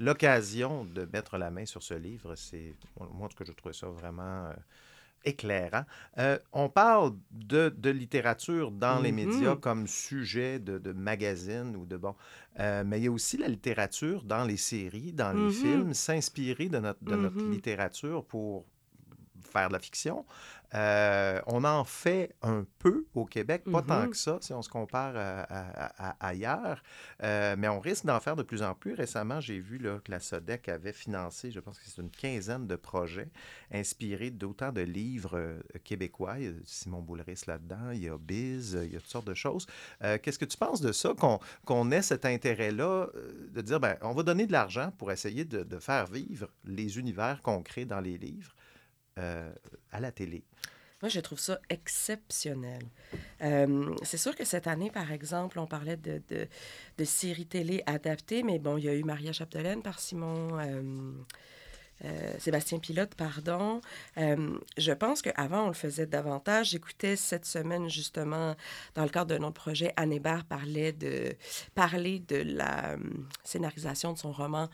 l'occasion de mettre la main sur ce livre, c'est moi, en tout cas, je trouve ça vraiment euh, éclairant. Euh, on parle de, de littérature dans les Mhm. médias comme sujet de, de magazine ou de bon. Euh, mais il y a aussi la littérature dans les séries, dans les Mhm. films, s'inspirer de notre, de notre Mhm. littérature pour faire de la fiction. Euh, on en fait un peu au Québec, pas tant Mhm. que ça si on se compare à, à- à- ailleurs, Euh, mais on risque d'en faire de plus en plus. Récemment, j'ai vu là, que la SODEC avait financé, je pense que c'est une quinzaine de projets inspirés d'autant de livres euh, québécois. Il y a Simon Boulris là-dedans, il y a Biz, il y a toutes sortes de choses. Euh, Qu'est-ce que tu penses de ça, qu'on ait cet intérêt-là euh, de dire, ben, on va donner de l'argent pour essayer de, de faire vivre les univers qu'on crée dans les livres euh, à la télé? Moi, je trouve ça exceptionnel. Euh, c'est sûr que cette année, par exemple, on parlait de, de, séries télé adaptées, mais bon, il y a eu Maria Chapdelaine par Simon. euh, euh, Sébastien Pilote, pardon. Euh, je pense qu'avant, on le faisait davantage. J'écoutais cette semaine, justement, dans le cadre d'un autre projet, Anne Hébert parlait de, parler de la euh, scénarisation de son roman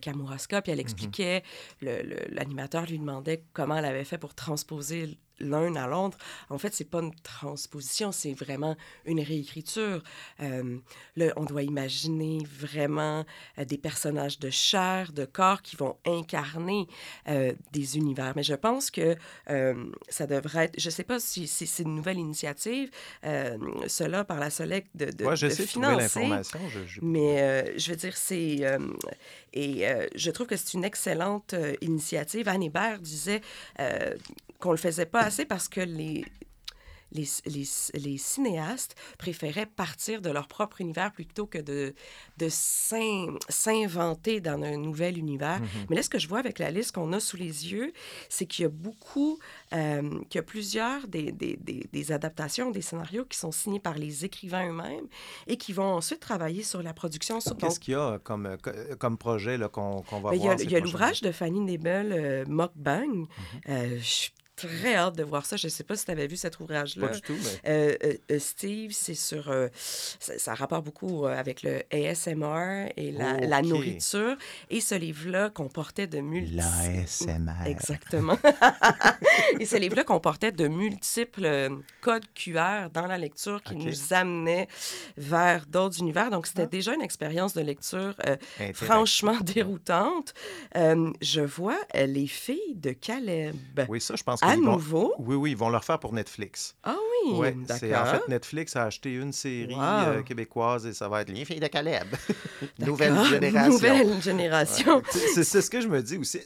Kamouraska, puis elle expliquait, le- le- l'animateur lui demandait comment elle avait fait pour transposer l'un à l'autre. En fait, c'est pas une transposition, c'est vraiment une réécriture. Euh, là, on doit imaginer vraiment euh, des personnages de chair, de corps qui vont incarner euh, des univers. Mais je pense que ça devrait être, je sais pas si, si c'est une nouvelle initiative, cela par la SOLEC de, de, Ouais, de financer. l'information. Je- Mais je veux dire, c'est. et je trouve que c'est une excellente initiative. Anne Hébert disait qu'on le faisait pas assez parce que les. Les, les, les cinéastes préféraient partir de leur propre univers plutôt que de, de s'in- s'inventer dans un nouvel univers. Mhm. Mais là, ce que je vois avec la liste qu'on a sous les yeux, c'est qu'il y a beaucoup, euh, qu'il y a plusieurs des, des, des, des adaptations, des scénarios qui sont signés par les écrivains eux-mêmes et qui vont ensuite travailler sur la production. sur- Qu'est-ce qu'il y a comme, co- comme projet qu'on va ben, Il y voir? il y a l'ouvrage de Fanny Nebel, euh, Mukbang. Euh, je très hâte de voir ça. Je ne sais pas si tu avais vu cet ouvrage-là. Pas du tout, mais- Euh, euh, euh, Steve, c'est sur... euh, ça, ça rapporte beaucoup avec le ASMR et la, nourriture. Et ce livre-là comportait de multiples... L'ASMR. Exactement. *laughs* et ce livre-là comportait de multiples codes QR dans la lecture qui nous amenaient vers d'autres univers. Donc, c'était déjà une expérience de lecture franchement *laughs* déroutante. Je vois les filles de Caleb. Oui, ça, je pense À vont- nouveau? Oui, oui, ils vont le refaire pour Netflix. Ah oui, Ouais, c'est en fait Netflix a acheté une série Wow. euh, québécoise et ça va être Les filles de Caleb. *laughs* Nouvelle génération. Nouvelle génération. Ouais. C'est- ce que je me dis aussi.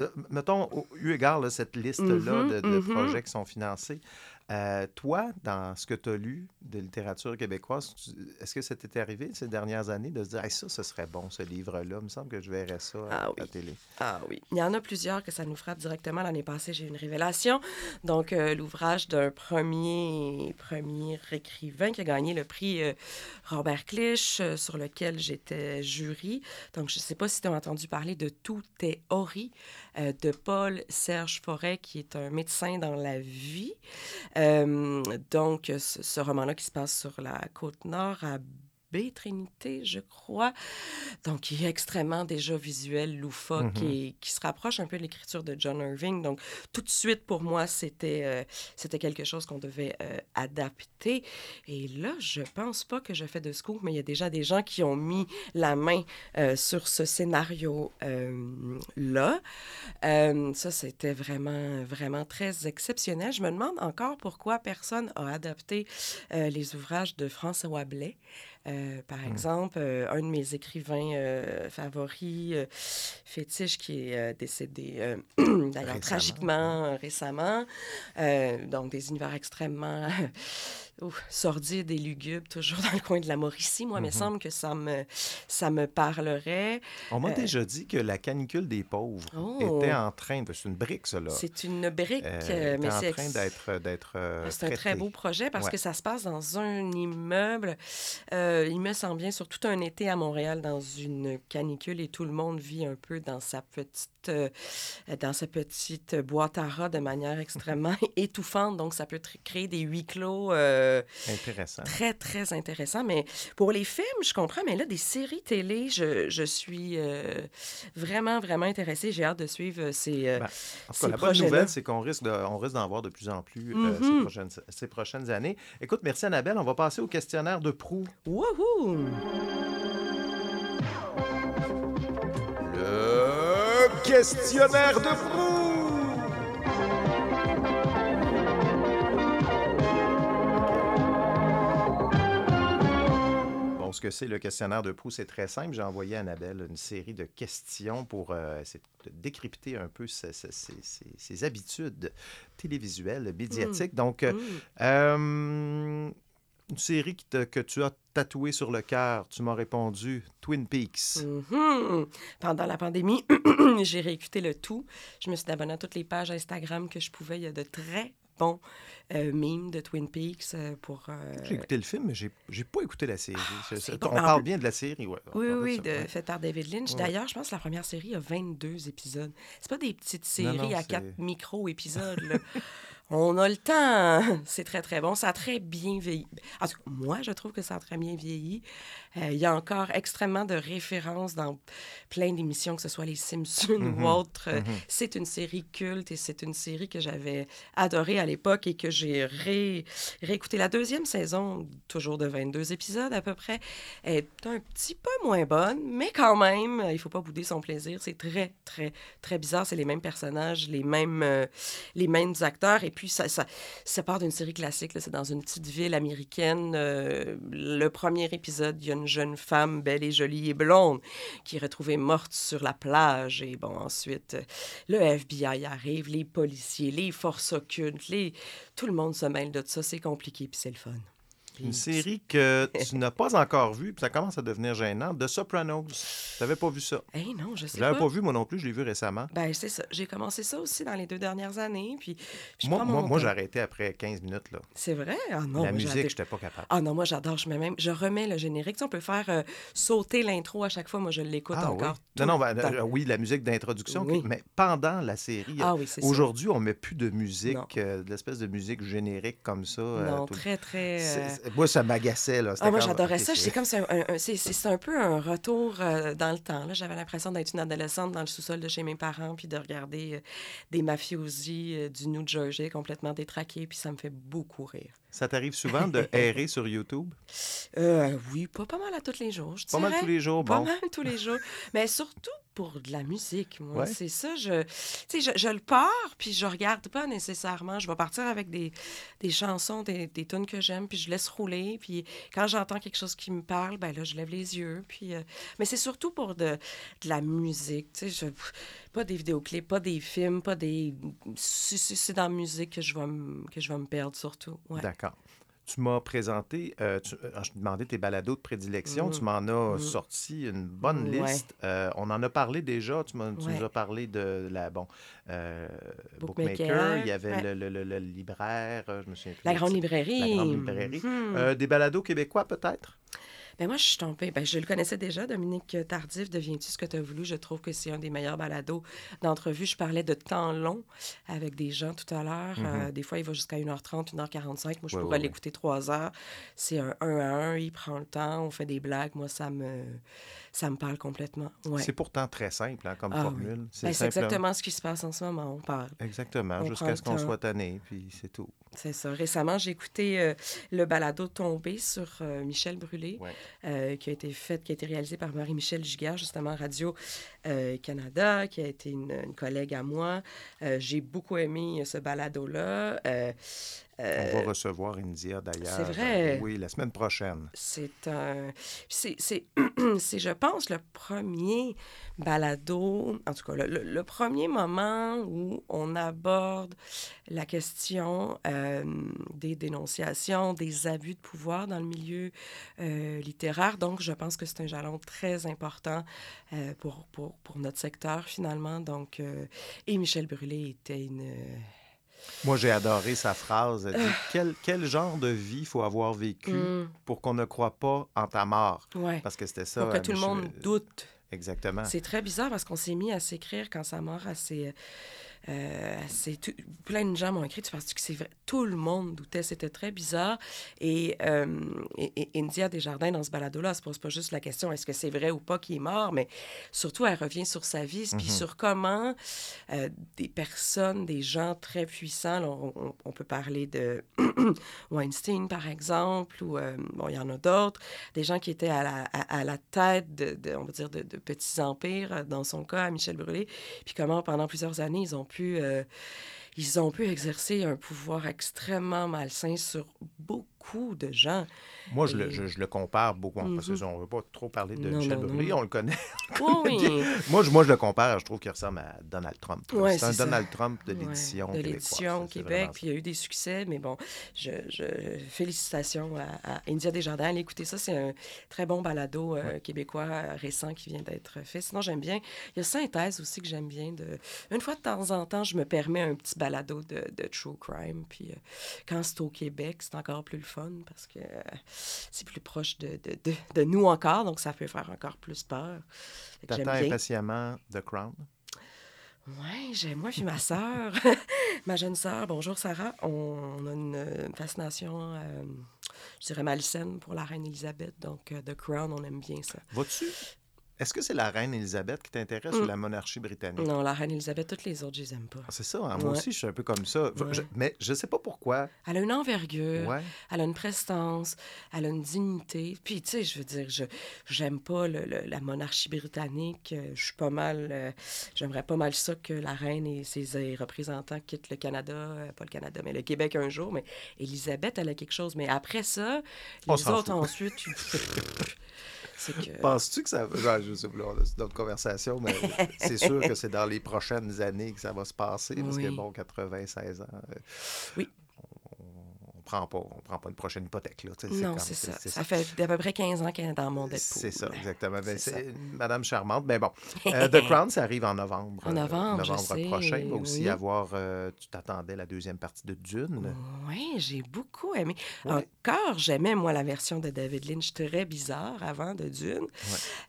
Euh, Mettons, au- eu égard là, cette liste-là Mhm, de, de mhm. projets qui sont financés, euh, toi, dans ce que tu as lu de littérature québécoise, est-ce que ça t'était arrivé ces dernières années de se dire Hey, ça, ce serait bon, ce livre-là? Il me semble que je verrais ça à, Ah à la télé. Ah oui. Il y en a plusieurs que ça nous frappe directement. L'année passée, j'ai eu une révélation. Donc, euh, l'ouvrage d'un premier, premier écrivain qui a gagné le prix euh, Robert Clich, sur lequel j'étais jury. Donc, je ne sais pas si tu as entendu parler de Tout euh, de Paul Serge Forêt, qui est un médecin dans la vie. Euh, donc, ce, roman-là qui se passe sur la côte nord à Trinité, je crois. Donc, il est extrêmement déjà visuel, loufoque Mhm. et qui se rapproche un peu de l'écriture de John Irving. Donc, tout de suite, pour moi, c'était euh, c'était quelque chose qu'on devait euh, adapter. Et là, je pense pas que je fais de scoop, mais il y a déjà des gens qui ont mis la main euh, sur ce scénario-là. Ça, c'était vraiment, vraiment très exceptionnel. Je me demande encore pourquoi personne a adapté les ouvrages de François Blais. Euh, par exemple, euh, un de mes écrivains euh, favoris, fétiche, qui est décédé *clears throat* d'ailleurs tragiquement récemment. Donc, des univers extrêmement *laughs* ouf, sordides et lugubres, toujours dans le coin de la Mauricie. Moi, il me Mhm. semble que ça me, ça me parlerait. On m'a Euh, déjà dit que la canicule des pauvres Oh. était en train de. C'est une brique, là. C'est une brique, Euh, euh, mais était en c'est train d'être. d'être euh, C'est un très beau projet parce Ouais. que ça se passe dans un immeuble. Il me semble bien, sur tout un été à Montréal, dans une canicule et tout le monde vit un peu dans sa petite, dans sa petite boîte à rats de manière *laughs* extrêmement étouffante. Donc, ça peut créer des huis clos euh, Intéressant. très, très intéressants. Mais pour les films, je comprends, mais là, des séries télé, je, je suis euh, vraiment, vraiment intéressée. J'ai hâte de suivre euh, ces, euh, Ben, en tout ces cas, la bonne nouvelle, c'est qu'on risque de- on risque d'en voir de plus en plus euh, ces, Mhm. prochaines, ces prochaines années. Écoute, merci Annabelle. On va passer au questionnaire de proue. Wouhou! Le questionnaire de proue! Que c'est le questionnaire de Proust, c'est très simple. J'ai envoyé à Annabelle une série de questions pour euh, essayer de décrypter un peu ses, ses- ses- ses- ses habitudes télévisuelles, médiatiques. Donc, euh, euh, une série te- que tu as tatouée sur le cœur, tu m'as répondu Twin Peaks. Mhm. Pendant la pandémie, *clears throat* j'ai réécouté le tout. Je me suis abonnée à toutes les pages Instagram que je pouvais. Il y a de très bons euh, memes de Twin Peaks euh, pour... euh, J'ai écouté le film, mais j'ai j'ai pas écouté la série. C'est on bon. Parle plus- bien de la série, ouais. Oui, oui, ça, de, par David Lynch. Ouais. D'ailleurs, je pense que la première série a 22 épisodes. C'est pas des petites Non, séries non, à c'est- quatre micro-épisodes. *laughs* On a le temps. *laughs* C'est très, très bon. Ça a très bien vieilli. En tout cas, moi, je trouve que ça a très bien vieilli. Euh, il y a encore extrêmement de références dans plein d'émissions, que ce soit Les Simpsons ou autres. Euh, mhm. C'est une série culte et c'est une série que j'avais adorée à l'époque et que j'ai ré... réécouté. La deuxième saison, toujours de 22 épisodes à peu près, est un petit peu moins bonne, mais quand même, il faut pas bouder son plaisir. C'est très, très, très bizarre. C'est les mêmes personnages, les mêmes, euh, les mêmes acteurs. Et puis, ça, ça, ça part d'une série classique. C'est dans une petite ville américaine. Euh, le premier épisode, il y a une jeune femme belle et jolie et blonde qui est retrouvée morte sur la plage. Et bon, ensuite, euh, le FBI arrive, les policiers, les forces occultes, les... tout le monde se mêle de ça. C'est compliqué, puis c'est le fun. Une série que tu n'as pas encore vue, puis ça commence à devenir gênant, The Sopranos. Tu n'avais pas vu ça? Eh non, je sais Je l'avais pas. pas vu, moi non plus, je l'ai vu récemment. Ben, c'est ça. J'ai commencé ça aussi dans les deux dernières années. Puis, puis Moi, moi, moi j'ai arrêté après 15 minutes. Là. C'est vrai? Ah non, La musique, n'étais pas capable. Ah non, moi j'adore. Je, mets même, je remets le générique. Tu sais, on peut faire euh, sauter l'intro à chaque fois. Moi, je l'écoute Ah, encore. oui. Non, non, ben, euh, oui, la musique d'introduction, Oui. mais pendant la série, Ah oui, aujourd'hui, on ne met plus de musique, euh, de l'espèce de musique générique comme ça. euh, Non, tout très, très, Moi, ça m'agaçait. là. Ah, moi, j'adorais ça. C'est comme c'est un, un- c'est- c'est- c'est un peu un retour euh, dans le temps. là. J'avais l'impression d'être une adolescente dans le sous-sol de chez mes parents, puis de regarder euh, des mafiosi euh, du New Jersey complètement détraqués, puis ça me fait beaucoup rire. Ça t'arrive souvent de *laughs* errer sur YouTube? Euh, oui, pas, pas mal à tous les jours, je Pas mal tous les jours, Pas bon. mal tous les jours. Mais surtout pour de la musique, moi. Ouais. C'est ça, je, je, je le pars, puis je regarde pas nécessairement. Je vais partir avec des, des chansons, des, des tunes que j'aime, puis je laisse rouler. Puis quand j'entends quelque chose qui me parle, ben là, je lève les yeux. Puis, euh, mais c'est surtout pour de, de la musique, je- pas des vidéoclips, pas des films, pas des... C'est dans la musique que je vais me, que je vais me perdre, surtout. Ouais. D'accord. Tu m'as présenté, euh, tu- euh, je te demandais tes balados de prédilection, tu m'en as Mm. sorti une bonne Ouais. liste. Euh, on en a parlé déjà, tu, m'as- tu nous as parlé de la, bon, euh, Bookmaker, Bookmaker, il y avait ouais. le, le- le- le libraire, je me souviens plus La grande librairie. La grande librairie. Des balados québécois peut-être? Ben moi, je suis tombée. Ben, je le connaissais déjà, Dominique Tardif. Deviens-tu ce que tu as voulu? Je trouve que c'est un des meilleurs balados d'entrevue. Je parlais de temps long avec des gens tout à l'heure. Mhm. Euh, des fois, il va jusqu'à 1h30, 1h45. Moi, je Ouais, pourrais ouais, l'écouter 3 heures. C'est un 1 à 1. Il prend le temps. On fait des blagues. Moi, ça me, ça me parle complètement. Ouais. C'est pourtant très simple hein, comme Ah formule. Ben, C'est simplement- exactement ce qui se passe en ce moment. On parle. Exactement, jusqu'à ce qu'on soit tanné, puis c'est tout. C'est ça. Récemment, j'ai écouté euh, le balado Tombé sur euh, Michel Brûlé, Ouais. Euh, qui a été fait, qui a été réalisé par Marie-Michel Giguère, justement à Radio-Canada, qui a été une, une collègue à moi. Euh, j'ai beaucoup aimé ce balado-là. Euh, On euh, va recevoir India d'ailleurs. c'est vrai. euh, Oui, la semaine prochaine. c'est un. C'est, *clears throat* je pense, le premier balado, en tout cas, le, le- premier moment où on aborde la question euh, des dénonciations, des abus de pouvoir dans le milieu euh, littéraire. Donc, je pense que c'est un jalon très important euh, pour, pour, pour notre secteur, finalement. Donc, euh, et Michel Brûlé était une. Moi, j'ai adoré sa phrase. Elle dit quel, quel genre de vie faut avoir vécu Mm. pour qu'on ne croit pas en ta mort? Ouais. Parce que c'était ça. Pour que euh, tout le monde doute. Exactement. C'est très bizarre parce qu'on s'est mis à s'écrire quand sa mort, à ses, euh, tout- plein de gens m'ont écrit, tu penses que c'est vrai? Tout le monde doutait, c'était très bizarre. Et, euh, et, et India Desjardins, dans ce balado-là, elle se pose pas juste la question est-ce que c'est vrai ou pas qu'il est mort, mais surtout, elle revient sur sa vie, puis Mhm. sur comment euh, des personnes, des gens très puissants, là, on, on- on peut parler de *clears throat* Weinstein, par exemple, ou euh, bon, il y en a d'autres, des gens qui étaient à la, à, à la tête de, de- on va dire, de, de petits empires, dans son cas, à Michel Brûlé, puis comment pendant plusieurs années, ils ont pu, euh, ils ont pu exercer un pouvoir extrêmement malsain sur beaucoup de gens. Moi, je, Et- le, je, je le compare beaucoup. Parce Mhm. que on ne veut pas trop parler de Non, Michel non, Brûlé, non. on le connaît. *laughs* Oui, oui. moi, je, moi, je le compare, je trouve qu'il ressemble à Donald Trump. Ouais, c'est un ça. Donald Trump de Ouais, l'édition de québécoise. l'édition au Québec, puis il y a eu des succès, mais bon, je, je- félicitations à, à India Desjardins. Allez écouter ça, c'est un très bon balado euh, québécois euh, récent qui vient d'être fait. Sinon, j'aime bien. Il y a Synthèse aussi que j'aime bien. De... Une fois de temps en temps, je me permets un petit balado de, de true crime, puis euh, quand c'est au Québec, c'est encore plus le fun parce que euh, c'est plus proche de, de, de- de nous encore, donc ça peut faire encore plus peur. T'attends impatiemment The Crown? Oui, j'ai moi puis ma sœur, *laughs* ma jeune sœur, bonjour Sarah, on, on a une euh, fascination, euh, je dirais malsaine pour la reine Elisabeth, donc euh, The Crown, on aime bien ça. Vas-tu? Est-ce que c'est la reine Élisabeth qui t'intéresse Mm. ou la monarchie britannique? Non, la reine Elisabeth, toutes les autres, je les aime pas. Ah, C'est ça, hein, moi Ouais. aussi, je suis un peu comme ça. Ouais. je- mais je ne sais pas pourquoi. Elle a une envergure, Ouais. elle a une prestance, elle a une dignité. Puis, tu sais, je veux dire, je j'aime pas le- le- la monarchie britannique. Euh, Je suis pas mal... euh, J'aimerais pas mal ça que la reine et ses euh, représentants quittent le Canada, euh, pas le Canada, mais le Québec un jour. Mais Elisabeth, elle a quelque chose. Mais après ça, On les s'en autres ensuite... tu- *laughs* c'est que... Penses-tu que ça je sais pas, c'est notre conversation, mais *laughs* c'est sûr que c'est dans les prochaines années que ça va se passer. Parce que, Oui. bon, 96 ans. euh, Oui. Prend pas, on prend pas une prochaine hypothèque. Là, Non, c'est ça. Ça fait à peu près 15 ans qu'elle est dans mon Deadpool. C'est ça, exactement. Ben, C'est Madame charmante. Mais bon, euh, The Crown, ça arrive en novembre. En euh, novembre, je novembre sais, prochain. Il va aussi oui. avoir. euh, tu t'attendais la deuxième partie de Dune. Oui, j'ai beaucoup aimé. Encore, j'aimais, moi, la version de David Lynch très bizarre avant de Dune.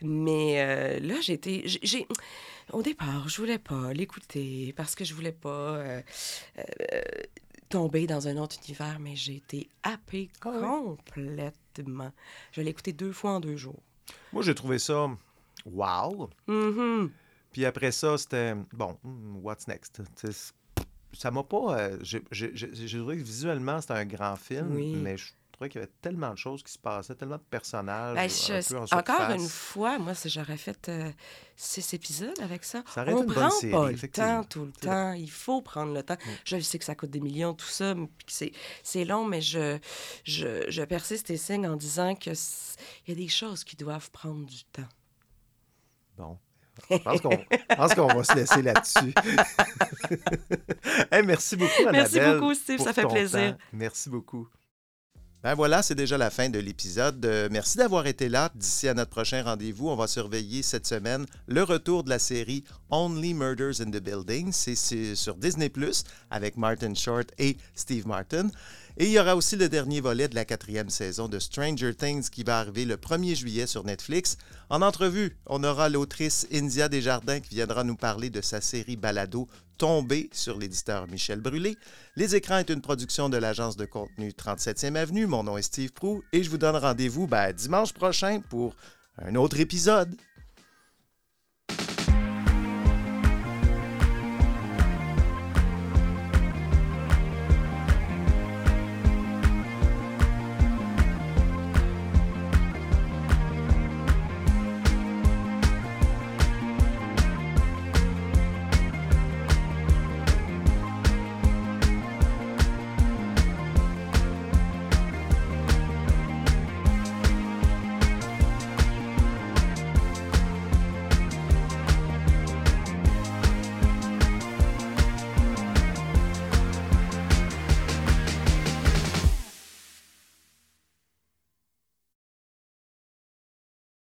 Mais euh, là, j'étais. j'ai- j'ai- Au départ, je voulais pas l'écouter parce que je voulais pas euh, euh, tomber dans un autre univers, mais j'ai été happée Ah complètement. Je l'ai écouté deux fois en deux jours. Moi, j'ai trouvé ça wow. Mhm. Puis après ça, c'était bon, hmm, what's next? Ça m'a pas. euh, j'ai- trouvé que visuellement, c'était un grand film, Oui. mais je trouvais qu'il y avait tellement de choses qui se passaient, tellement de personnages. Ben, un je- peu en encore une fois, moi, j'aurais fait euh, six épisodes avec ça, Ça on prend série, pas le temps tout le temps. Il faut prendre le temps. Je sais que ça coûte des millions, tout ça, c'est, long, mais je, je, je persiste et signe en disant que c- il y a des choses qui doivent prendre du temps. Bon. Je pense qu'on je va se laisser là-dessus. *laughs* Hey, merci beaucoup, Merci beaucoup, Steve, ça fait plaisir. temps. Merci beaucoup. Ben voilà, c'est déjà la fin de l'épisode. Euh, merci d'avoir été là. D'ici à notre prochain rendez-vous, on va surveiller cette semaine le retour de la série Only Murders in the Building. C'est sur Disney Plus avec Martin Short et Steve Martin. Et il y aura aussi le dernier volet de la quatrième saison de Stranger Things qui va arriver le 1er juillet sur Netflix. En entrevue, on aura l'autrice India Desjardins qui viendra nous parler de sa série Balado Tombé sur l'éditeur Michel Brûlé. Les écrans est une production de l'agence de contenu 37e Avenue. Mon nom est Steve Prou et je vous donne rendez-vous ben, dimanche prochain pour un autre épisode.